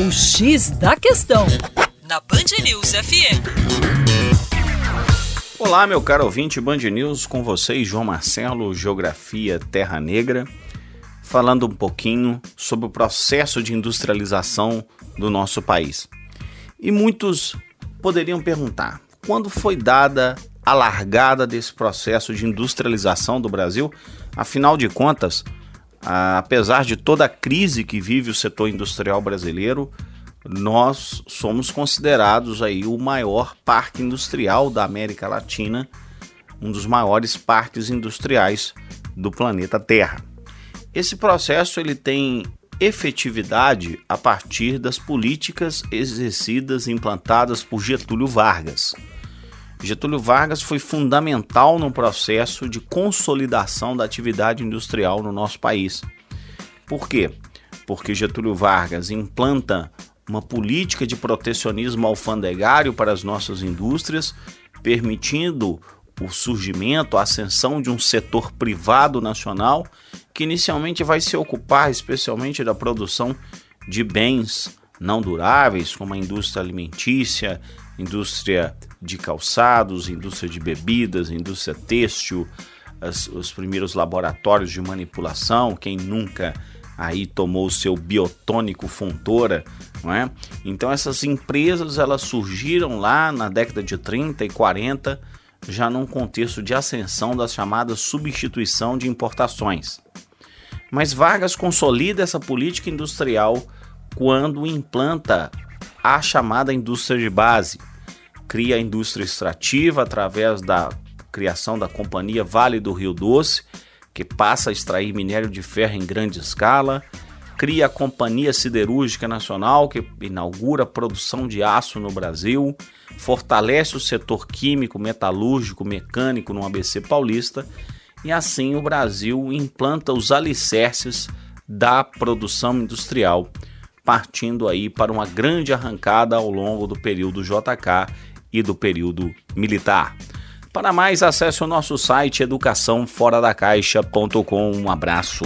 O X da Questão, na Band News FM. Olá, meu caro ouvinte Band News, com vocês, João Marcelo, Geografia Terra Negra, falando um pouquinho sobre o processo de industrialização do nosso país. E muitos poderiam perguntar: quando foi dada a largada desse processo de industrialização do Brasil? Afinal de contas, apesar de toda a crise que vive o setor industrial brasileiro, nós somos considerados aí o maior parque industrial da América Latina, um dos maiores parques industriais do planeta Terra. Esse processo ele tem efetividade a partir das políticas exercidas e implantadas por Getúlio Vargas. Getúlio Vargas foi fundamental no processo de consolidação da atividade industrial no nosso país. Por quê? Porque Getúlio Vargas implanta uma política de protecionismo alfandegário para as nossas indústrias, permitindo o surgimento, a ascensão de um setor privado nacional que inicialmente vai se ocupar especialmente da produção de bens não duráveis, como a indústria alimentícia, indústria de calçados, indústria de bebidas, indústria têxtil, as, os primeiros laboratórios de manipulação, quem nunca aí tomou o seu biotônico Fontoura, não é? Então essas empresas elas surgiram lá na década de 30 e 40, já num contexto de ascensão da chamada substituição de importações. Mas Vargas consolida essa política industrial quando implanta a chamada indústria de base, cria a indústria extrativa através da criação da companhia Vale do Rio Doce, que passa a extrair minério de ferro em grande escala, cria a Companhia Siderúrgica Nacional, que inaugura a produção de aço no Brasil, fortalece o setor químico, metalúrgico, mecânico no ABC paulista, e assim o Brasil implanta os alicerces da produção industrial, partindo aí para uma grande arrancada ao longo do período JK e do período militar. Para mais, acesse o nosso site educaçãoforadacaixa.com. Um abraço.